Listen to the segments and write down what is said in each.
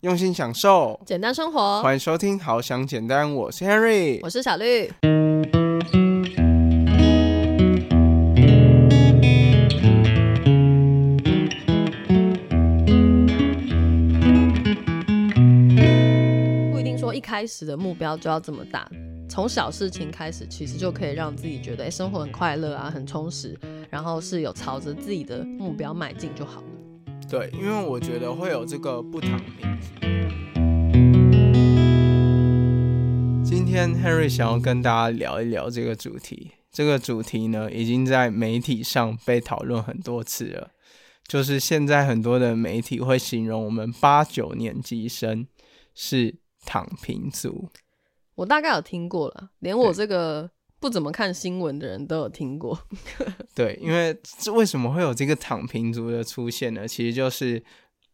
用心享受，简单生活。欢迎收听《好想简单》，我是 Henry，我是小绿。不一定说一开始的目标就要这么大，从小事情开始，其实就可以让自己觉得，哎，生活很快乐啊，很充实，然后是有朝着自己的目标迈进就好了。对，因为我觉得会有这个不躺平。今天 Henry 想要跟大家聊一聊这个主题。这个主题呢，已经在媒体上被讨论很多次了。就是现在很多的媒体会形容我们八九年级生是躺平族。我大概有听过了，连我这个不怎么看新闻的人都有听过。对，因为为什么会有这个躺平族的出现呢？其实就是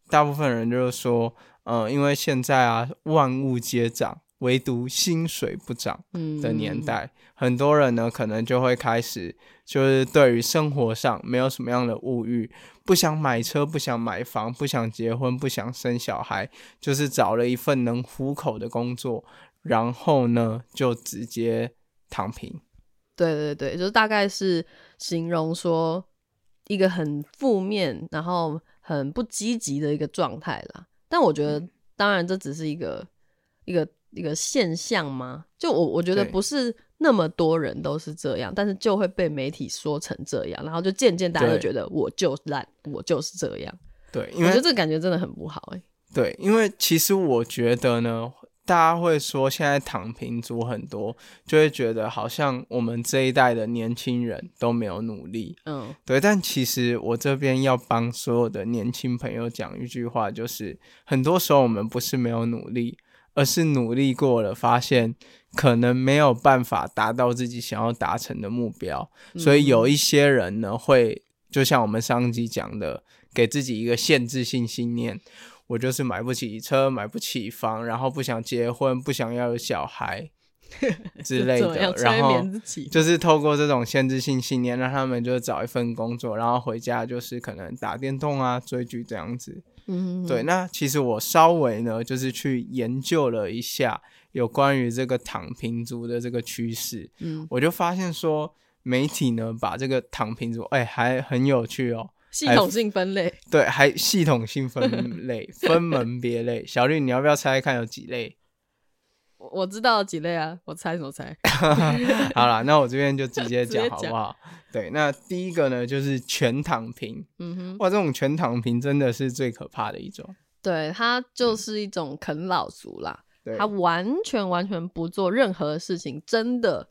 大部分人就是说，嗯，因为现在啊，万物皆涨。唯独薪水不涨的年代，很多人呢可能就会开始，就是对于生活上没有什么样的物欲，不想买车，不想买房，不想结婚，不想生小孩，就是找了一份能糊口的工作，然后呢就直接躺平。对对对，就是大概是形容说一个很负面，然后很不积极的一个状态啦。但我觉得，当然这只是一个一个。一个现象吗？就我我觉得不是那么多人都是这样，但是就会被媒体说成这样，然后就渐渐大家都觉得我就烂，我就是这样。对，因为我觉得这感觉真的很不好哎。对，因为其实我觉得呢，大家会说现在躺平族很多，就会觉得好像我们这一代的年轻人都没有努力。嗯，对。但其实我这边要帮所有的年轻朋友讲一句话，就是很多时候我们不是没有努力。而是努力过了，发现可能没有办法达到自己想要达成的目标，所以有一些人呢，会就像我们上集讲的，给自己一个限制性信念：我就是买不起车，买不起房，然后不想结婚，不想要有小孩 之类的。然后就是透过这种限制性信念，让他们就找一份工作，然后回家就是可能打电动啊、追剧这样子。嗯，对，那其实我稍微呢，就是去研究了一下有关于这个躺平族的这个趋势，嗯，我就发现说媒体呢把这个躺平族，哎，还很有趣哦，系统性分类，对，还系统性分类，分门别类。小绿，你要不要猜看有几类？我知道几类啊，我猜什么猜？好了，那我这边就直接 讲好不好？对，那第一个呢，就是全躺平。嗯哼，哇，这种全躺平真的是最可怕的一种。对，它就是一种啃老族啦。他完全完全不做任何事情，真的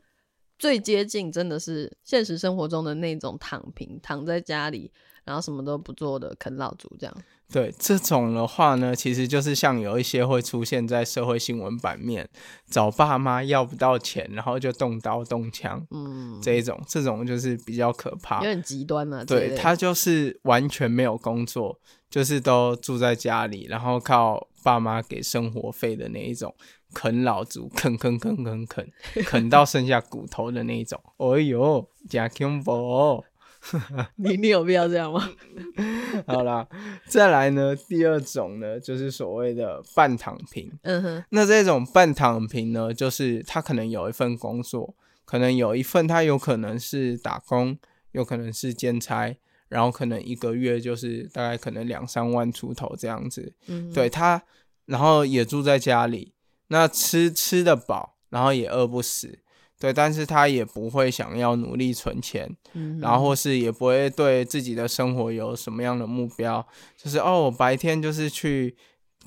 最接近真的是现实生活中的那种躺平，躺在家里，然后什么都不做的啃老族这样。对这种的话呢，其实就是像有一些会出现在社会新闻版面，找爸妈要不到钱，然后就动刀动枪，嗯，这一种，这种就是比较可怕，有点极端了。对他就是完全没有工作，就是都住在家里，然后靠爸妈给生活费的那一种，啃老族，啃啃啃啃啃，啃到剩下骨头的那一种。哎呦，假恐怖！你你有必要这样吗？好啦，再来呢，第二种呢，就是所谓的半躺平。嗯哼，那这种半躺平呢，就是他可能有一份工作，可能有一份他有可能是打工，有可能是兼差，然后可能一个月就是大概可能两三万出头这样子。嗯，对他，然后也住在家里，那吃吃得饱，然后也饿不死。对，但是他也不会想要努力存钱，嗯然后或是也不会对自己的生活有什么样的目标，就是哦，我白天就是去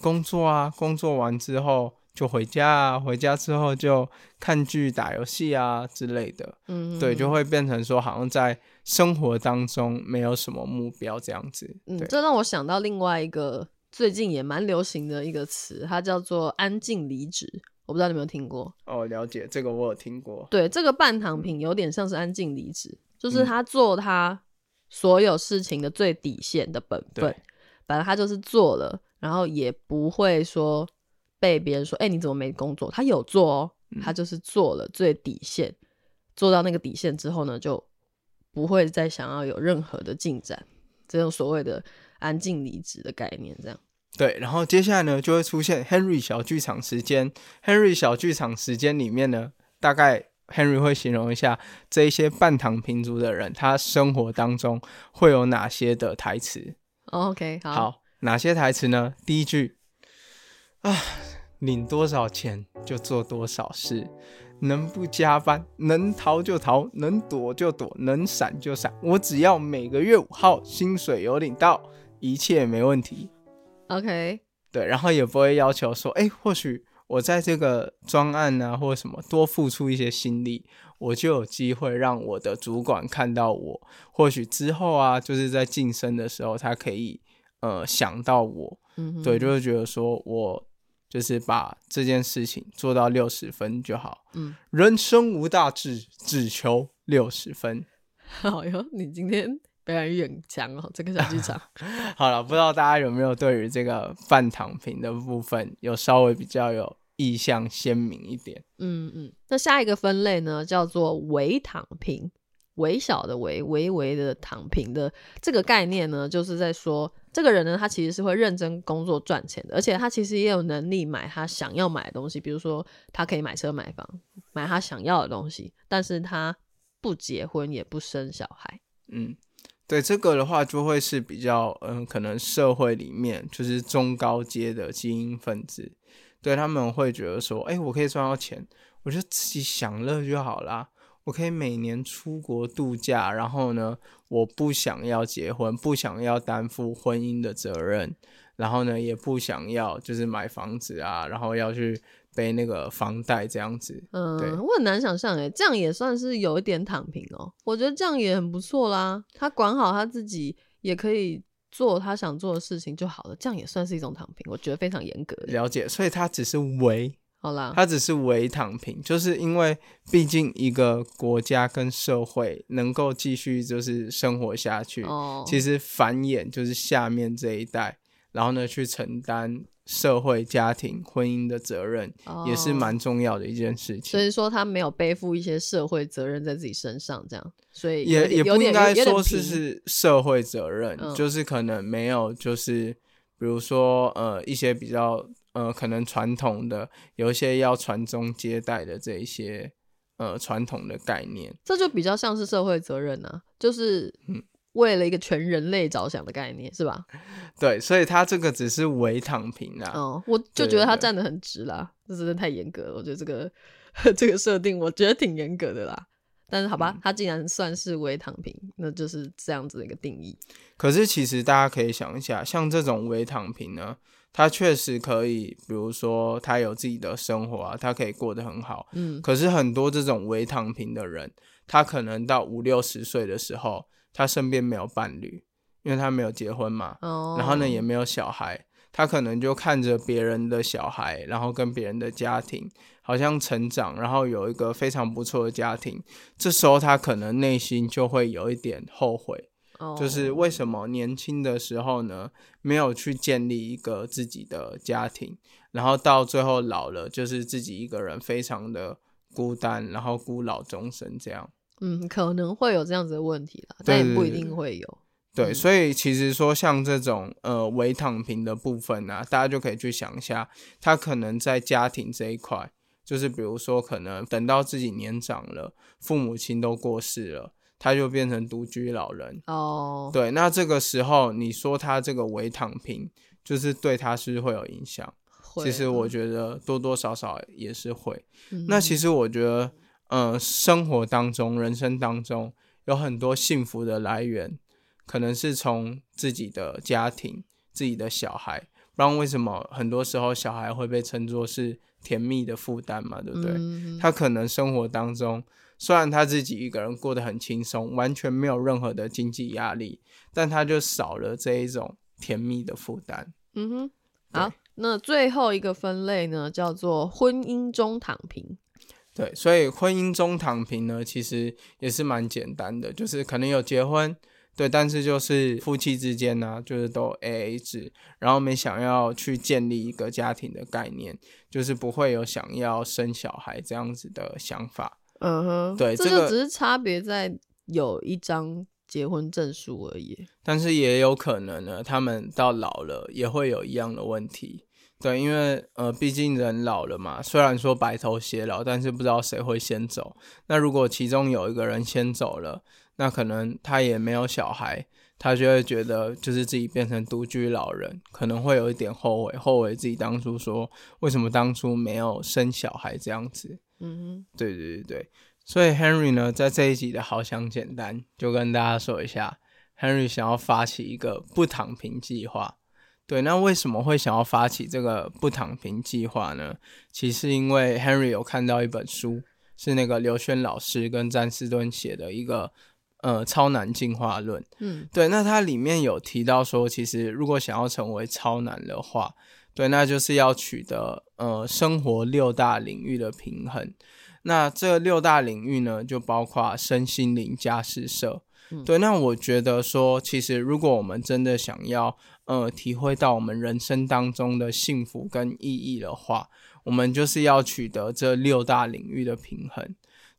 工作啊，工作完之后就回家啊，回家之后就看剧、打游戏啊之类的。嗯，对，就会变成说好像在生活当中没有什么目标这样子。嗯，这让我想到另外一个最近也蛮流行的一个词，它叫做“安静离职”。我不知道你有没有听过哦，了解这个我有听过。对，这个半躺平有点像是安静离职，就是他做他所有事情的最底线的本分，反正他就是做了，然后也不会说被别人说，哎，你怎么没工作？他有做哦，他就是做了最底线，做到那个底线之后呢，就不会再想要有任何的进展，这种所谓的安静离职的概念，这样。对，然后接下来呢就会出现 Henry 小剧场时间。Henry 小剧场时间里面呢，大概 Henry 会形容一下这一些半躺平族的人，他生活当中会有哪些的台词。OK，好，哪些台词呢？第一句啊，领多少钱就做多少事。能不加班，能逃就逃，能躲就躲，能闪就闪。我只要每个月五号薪水有领到，一切没问题。OK，对，然后也不会要求说，哎，或许我在这个专案啊，或者什么多付出一些心力，我就有机会让我的主管看到我。或许之后啊，就是在晋升的时候，他可以呃想到我。嗯，对，就会觉得说我。就是把这件事情做到六十分就好。嗯，人生无大志，只求六十分。好哟，你今天表演欲很强哦，这个小剧场。好了，不知道大家有没有对于这个半躺平的部分有稍微比较有意向鲜明一点？嗯嗯。那下一个分类呢，叫做微躺平。微小的微，微微的躺平的这个概念呢，就是在说。这个人呢，他其实是会认真工作赚钱的，而且他其实也有能力买他想要买的东西，比如说他可以买车买房，买他想要的东西，但是他不结婚也不生小孩。嗯，对，这个的话就会是比较，嗯，可能社会里面就是中高阶的精英分子，对他们会觉得说，哎，我可以赚到钱，我就自己享乐就好啦。我可以每年出国度假，然后呢，我不想要结婚，不想要担负婚姻的责任，然后呢，也不想要就是买房子啊，然后要去背那个房贷这样子。嗯，我很难想象诶，这样也算是有一点躺平哦。我觉得这样也很不错啦，他管好他自己，也可以做他想做的事情就好了，这样也算是一种躺平。我觉得非常严格。了解，所以他只是为。好啦，他只是为躺平，就是因为毕竟一个国家跟社会能够继续就是生活下去，哦其实繁衍就是下面这一代，然后呢去承担社会、家庭、婚姻的责任，也是蛮重要的一件事情。所以说他没有背负一些社会责任在自己身上，这样，所以也也不应该说是是社会责任，就是可能没有，就是比如说呃一些比较。呃，可能传统的有一些要传宗接代的这一些呃传统的概念，这就比较像是社会责任呢，就是为了一个全人类着想的概念，是吧？对，所以他这个只是伪躺平啊。哦，我就觉得他站得很直啦，这真的太严格了。我觉得这个 这个设定，我觉得挺严格的啦。但是好吧，他竟然算是伪躺平，那就是这样子的一个定义。可是其实大家可以想一下，像这种伪躺平呢？他确实可以，比如说他有自己的生活啊，他可以过得很好。嗯，可是很多这种微躺平的人，他可能到五六十岁的时候，他身边没有伴侣，因为他没有结婚嘛。哦。然后呢，也没有小孩，他可能就看着别人的小孩，然后跟别人的家庭好像成长，然后有一个非常不错的家庭。这时候他可能内心就会有一点后悔。就是为什么年轻的时候呢，没有去建立一个自己的家庭，然后到最后老了，就是自己一个人非常的孤单，然后孤老终生这样。嗯，可能会有这样子的问题啦，但也不一定会有。对，所以其实说像这种呃伪躺平的部分呢，大家就可以去想一下，他可能在家庭这一块，就是比如说可能等到自己年长了，父母亲都过世了。他就变成独居老人哦，对，那这个时候你说他这个伪躺平，就是对他是会有影响。其实我觉得多多少少也是会。那其实我觉得，呃，生活当中、人生当中有很多幸福的来源，可能是从自己的家庭、自己的小孩。不然为什么很多时候小孩会被称作是甜蜜的负担嘛？对不对？他可能生活当中。虽然他自己一个人过得很轻松，完全没有任何的经济压力，但他就少了这一种甜蜜的负担。嗯哼，好，那最后一个分类呢，叫做婚姻中躺平。对，所以婚姻中躺平呢，其实也是蛮简单的，就是可能有结婚，对，但是就是夫妻之间呢，就是都 A A 制，然后没想要去建立一个家庭的概念，就是不会有想要生小孩这样子的想法。嗯哼，对，这就只是差别在有一张结婚证书而已。但是也有可能呢，他们到老了也会有一样的问题。对，因为呃，毕竟人老了嘛，虽然说白头偕老，但是不知道谁会先走。那如果其中有一个人先走了，那可能他也没有小孩，他就会觉得就是自己变成独居老人，可能会有一点后悔，后悔自己当初说为什么当初没有生小孩这样子。嗯哼，对对对对。所以 Henry 呢，在这一集的好想简单，就跟大家说一下，Henry 想要发起一个不躺平计划。对，那为什么会想要发起这个不躺平计划呢？其实因为 Henry 有看到一本书，是那个刘轩老师跟詹士顿写的一个呃超难进化论。嗯，对，那它里面有提到说，其实如果想要成为超难的话，对，那就是要取得呃生活六大领域的平衡。那这六大领域呢，就包括身心灵、家事、社。对，那我觉得说，其实如果我们真的想要，呃，体会到我们人生当中的幸福跟意义的话，我们就是要取得这六大领域的平衡。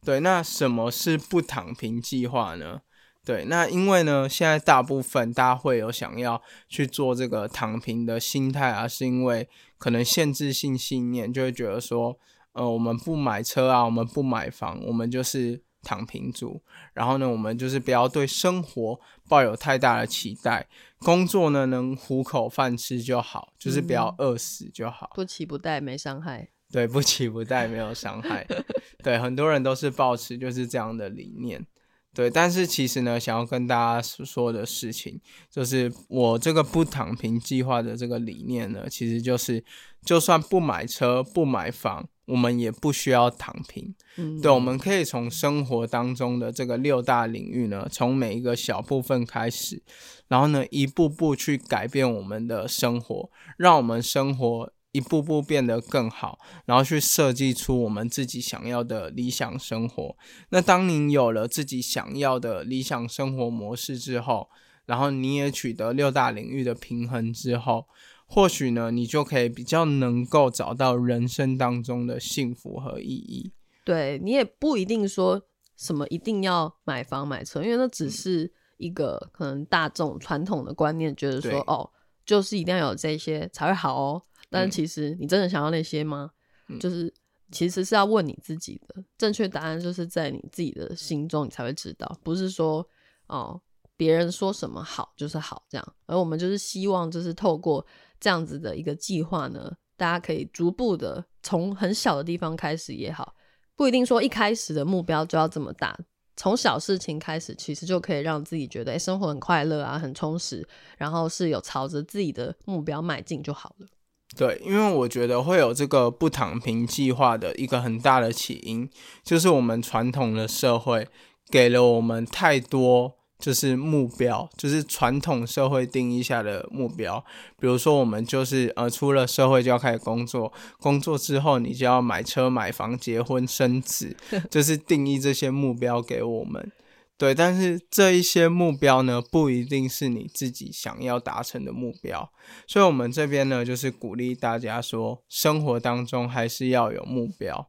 对，那什么是不躺平计划呢？对，那因为呢，现在大部分大家会有想要去做这个躺平的心态啊，是因为可能限制性信念，就会觉得说，呃，我们不买车啊，我们不买房，我们就是。躺平族，然后呢，我们就是不要对生活抱有太大的期待，工作呢能糊口饭吃就好，就是不要饿死就好，不期不待没伤害。对，不期不待没有伤害。对，很多人都是抱持就是这样的理念。对，但是其实呢，想要跟大家说的事情，就是我这个不躺平计划的这个理念呢，其实就是，就算不买车不买房，我们也不需要躺平。嗯，对，我们可以从生活当中的这个六大领域呢，从每一个小部分开始，然后呢，一步步去改变我们的生活，让我们生活。一步步变得更好，然后去设计出我们自己想要的理想生活。那当您有了自己想要的理想生活模式之后，然后你也取得六大领域的平衡之后，或许呢，你就可以比较能够找到人生当中的幸福和意义。对你也不一定说什么一定要买房买车，因为那只是一个可能大众传统的观念，觉得说哦，就是一定要有这些才会好哦。但其实你真的想要那些吗？就是其实是要问你自己的正确答案，就是在你自己的心中，你才会知道。不是说哦，别人说什么好就是好这样。而我们就是希望，就是透过这样子的一个计划呢，大家可以逐步的从很小的地方开始也好，不一定说一开始的目标就要这么大。从小事情开始，其实就可以让自己觉得哎，生活很快乐啊，很充实，然后是有朝着自己的目标迈进就好了。对，因为我觉得会有这个不躺平计划的一个很大的起因，就是我们传统的社会给了我们太多就是目标，就是传统社会定义下的目标。比如说，我们就是呃出了社会就要开始工作，工作之后你就要买车、买房、结婚、生子，就是定义这些目标给我们。对，但是这一些目标呢，不一定是你自己想要达成的目标，所以，我们这边呢，就是鼓励大家说，生活当中还是要有目标。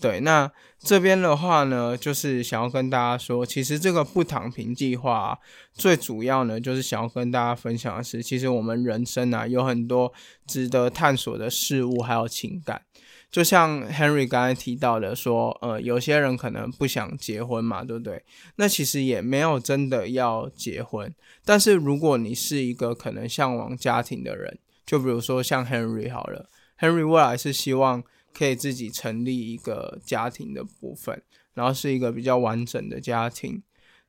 对，那这边的话呢，就是想要跟大家说，其实这个不躺平计划最主要呢，就是想要跟大家分享的是，其实我们人生啊，有很多值得探索的事物，还有情感。就像 Henry 刚才提到的，说，呃，有些人可能不想结婚嘛，对不对？那其实也没有真的要结婚。但是如果你是一个可能向往家庭的人，就比如说像 Henry 好了，Henry 未来是希望可以自己成立一个家庭的部分，然后是一个比较完整的家庭。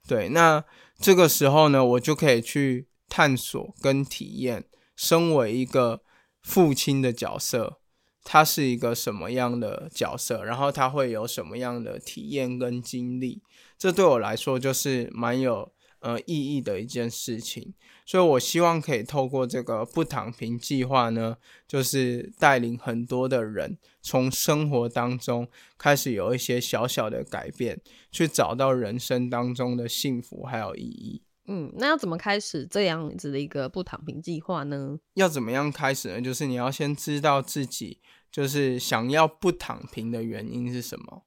对，那这个时候呢，我就可以去探索跟体验，身为一个父亲的角色。他是一个什么样的角色？然后他会有什么样的体验跟经历？这对我来说就是蛮有呃意义的一件事情。所以我希望可以透过这个不躺平计划呢，就是带领很多的人从生活当中开始有一些小小的改变，去找到人生当中的幸福还有意义。嗯，那要怎么开始这样子的一个不躺平计划呢？要怎么样开始呢？就是你要先知道自己就是想要不躺平的原因是什么。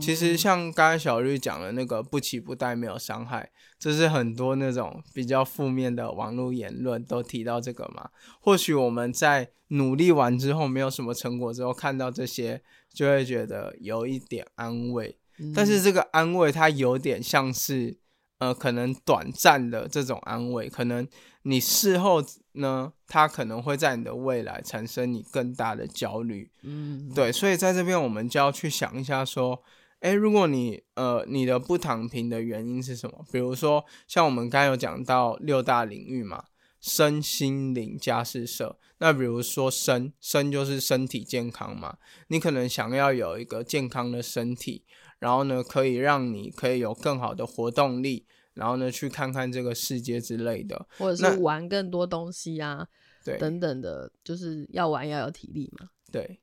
其实像刚才小绿讲的那个不期不待没有伤害，这是很多那种比较负面的网络言论都提到这个嘛。或许我们在努力完之后没有什么成果之后，看到这些就会觉得有一点安慰，但是这个安慰它有点像是。呃，可能短暂的这种安慰，可能你事后呢，它可能会在你的未来产生你更大的焦虑。嗯，对，所以在这边我们就要去想一下，说，哎，如果你呃你的不躺平的原因是什么？比如说像我们刚刚有讲到六大领域嘛，身心灵家事社。那比如说身身就是身体健康嘛，你可能想要有一个健康的身体。然后呢，可以让你可以有更好的活动力，然后呢，去看看这个世界之类的，或者是玩更多东西啊，对，等等的，就是要玩要有体力嘛。对，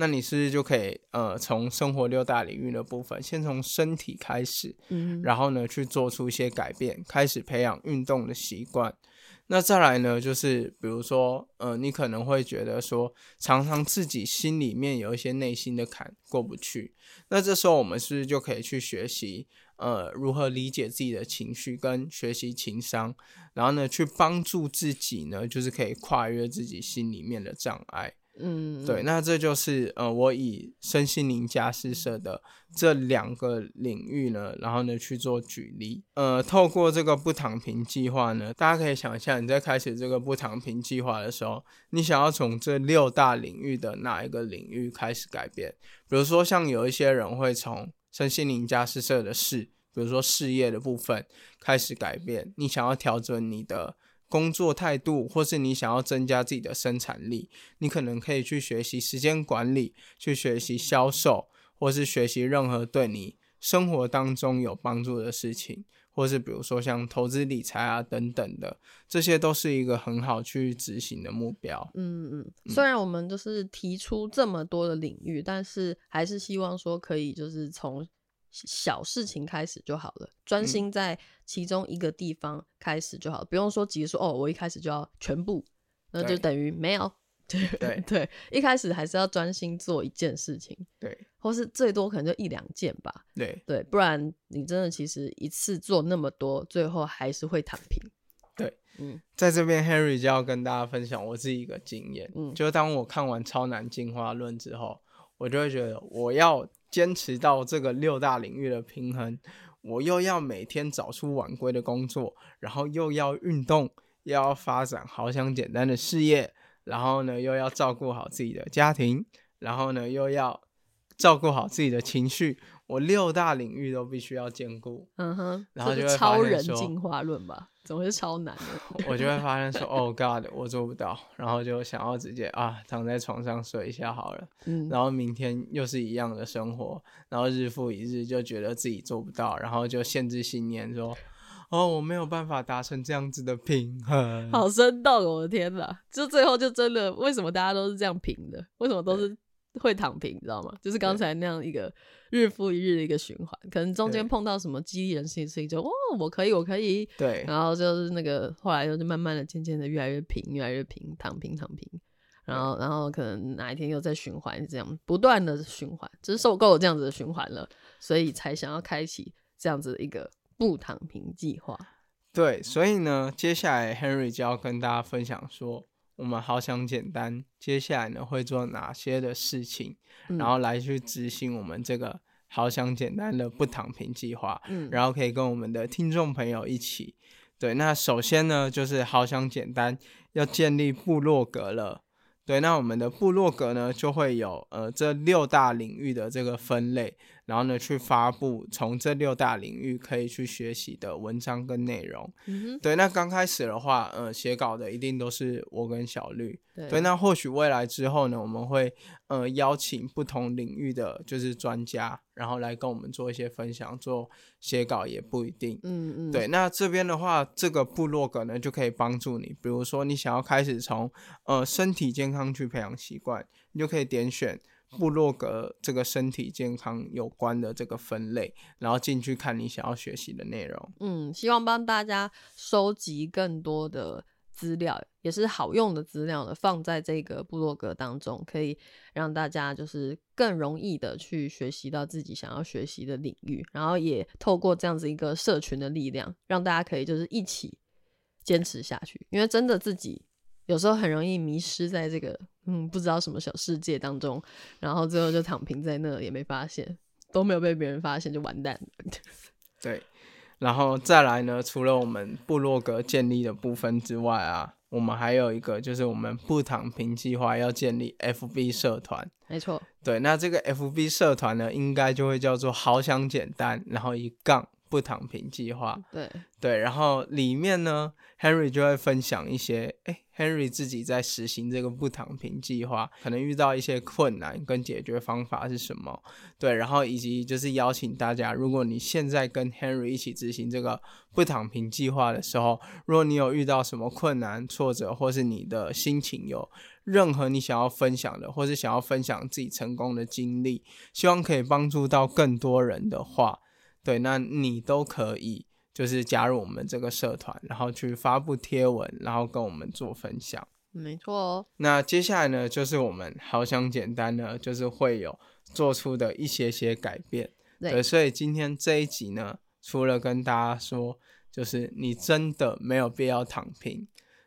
那你是不是就可以呃，从生活六大领域的部分，先从身体开始，嗯，然后呢，去做出一些改变，开始培养运动的习惯。那再来呢，就是比如说，呃，你可能会觉得说，常常自己心里面有一些内心的坎过不去。那这时候我们是不是就可以去学习，呃，如何理解自己的情绪，跟学习情商，然后呢，去帮助自己呢，就是可以跨越自己心里面的障碍。嗯，对，那这就是呃，我以身心灵家事社的这两个领域呢，然后呢去做举例。呃，透过这个不躺平计划呢，大家可以想一下，你在开始这个不躺平计划的时候，你想要从这六大领域的哪一个领域开始改变？比如说，像有一些人会从身心灵家事社的事，比如说事业的部分开始改变，你想要调整你的。工作态度，或是你想要增加自己的生产力，你可能可以去学习时间管理，去学习销售，或是学习任何对你生活当中有帮助的事情，或是比如说像投资理财啊等等的，这些都是一个很好去执行的目标。嗯嗯，虽然我们就是提出这么多的领域，但是还是希望说可以就是从。小事情开始就好了，专心在其中一个地方开始就好了，不用说急着说哦，我一开始就要全部，那就等于没有。对对 对，一开始还是要专心做一件事情，对，或是最多可能就一两件吧，对对，不然你真的其实一次做那么多，最后还是会躺平。对，嗯，在这边 Henry 就要跟大家分享我自己一个经验，嗯，就是当我看完《超难进化论》之后，我就会觉得我要。坚持到这个六大领域的平衡，我又要每天早出晚归的工作，然后又要运动，又要发展好想简单的事业，然后呢又要照顾好自己的家庭，然后呢又要照顾好自己的情绪，我六大领域都必须要兼顾。嗯哼，然后就会超人进化论吧。怎么会超难的？我就会发现说，，Oh，God，我做不到，然后就想要直接啊，躺在床上睡一下好了。嗯，然后明天又是一样的生活，然后日复一日，就觉得自己做不到，然后就限制信念说，哦，我没有办法达成这样子的平衡。好生动，我的天哪！就最后就真的，为什么大家都是这样平的？为什么都是？会躺平，你知道吗？就是刚才那样一个日复一日的一个循环，可能中间碰到什么激励人心的事情，就哦，我可以，我可以，对，然后就是那个后来就是慢慢的、渐渐的越来越平，越来越平，躺平，躺平，然后，然后可能哪一天又在循环，这样不断的循环，就是受够了这样子的循环了，所以才想要开启这样子的一个不躺平计划。对，所以呢，接下来 Henry 就要跟大家分享说。我们好想简单，接下来呢会做哪些的事情，然后来去执行我们这个好想简单的不躺平计划，嗯，然后可以跟我们的听众朋友一起，对，那首先呢就是好想简单要建立部落格了，对，那我们的部落格呢就会有呃这六大领域的这个分类。然后呢，去发布从这六大领域可以去学习的文章跟内容。嗯对，那刚开始的话，呃，写稿的一定都是我跟小绿。对，那或许未来之后呢，我们会呃邀请不同领域的就是专家，然后来跟我们做一些分享，做写稿也不一定。嗯嗯。对，那这边的话，这个部落格呢就可以帮助你，比如说你想要开始从呃身体健康去培养习惯，你就可以点选。部落格这个身体健康有关的这个分类，然后进去看你想要学习的内容。嗯，希望帮大家收集更多的资料，也是好用的资料呢，放在这个部落格当中，可以让大家就是更容易的去学习到自己想要学习的领域，然后也透过这样子一个社群的力量，让大家可以就是一起坚持下去。因为真的自己有时候很容易迷失在这个嗯不知道什么小世界当中，然后最后就躺平在那，也没发现都没有被别人发现就完蛋。对。然后再来呢，除了我们部落格建立的部分之外啊，我们还有一个就是我们不躺平计划要建立 FB 社团。没错，对，那这个 FB 社团呢，应该就会叫做“好想简单”，然后一杠不躺平计划。对对，然后里面呢，Henry 就会分享一些，哎。Henry 自己在实行这个不躺平计划，可能遇到一些困难跟解决方法是什么？对，然后以及就是邀请大家，如果你现在跟 Henry 一起执行这个不躺平计划的时候，如果你有遇到什么困难、挫折，或是你的心情有任何你想要分享的，或是想要分享自己成功的经历，希望可以帮助到更多人的话，对，那你都可以。就是加入我们这个社团，然后去发布贴文，然后跟我们做分享。没错哦。那接下来呢，就是我们好想简单呢，就是会有做出的一些些改变。对。所以今天这一集呢，除了跟大家说，就是你真的没有必要躺平，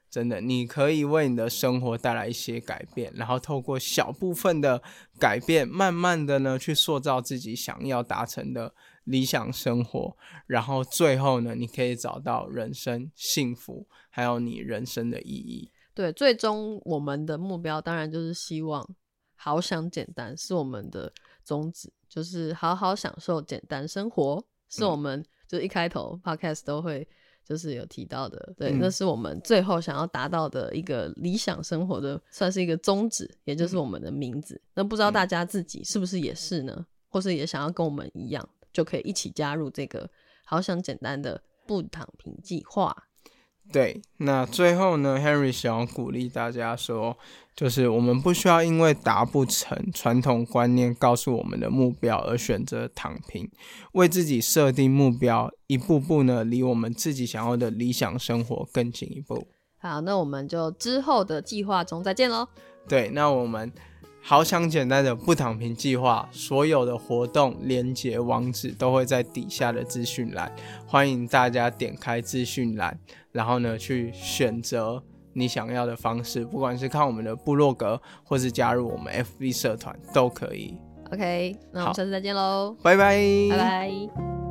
真的，你可以为你的生活带来一些改变，然后透过小部分的改变，慢慢的呢，去塑造自己想要达成的。理想生活，然后最后呢，你可以找到人生幸福，还有你人生的意义。对，最终我们的目标当然就是希望好想简单，是我们的宗旨，就是好好享受简单生活，是我们就一开头 podcast 都会就是有提到的。对，那是我们最后想要达到的一个理想生活的，算是一个宗旨，也就是我们的名字。那不知道大家自己是不是也是呢？或是也想要跟我们一样？就可以一起加入这个好想简单的不躺平计划。对，那最后呢，Henry 想要鼓励大家说，就是我们不需要因为达不成传统观念告诉我们的目标而选择躺平，为自己设定目标，一步步呢离我们自己想要的理想生活更进一步。好，那我们就之后的计划中再见喽。对，那我们。好想简单的不躺平计划，所有的活动连接网址都会在底下的资讯栏，欢迎大家点开资讯栏，然后呢去选择你想要的方式，不管是看我们的部落格，或是加入我们 FB 社团都可以。OK，那我们下次再见喽，拜拜，拜拜。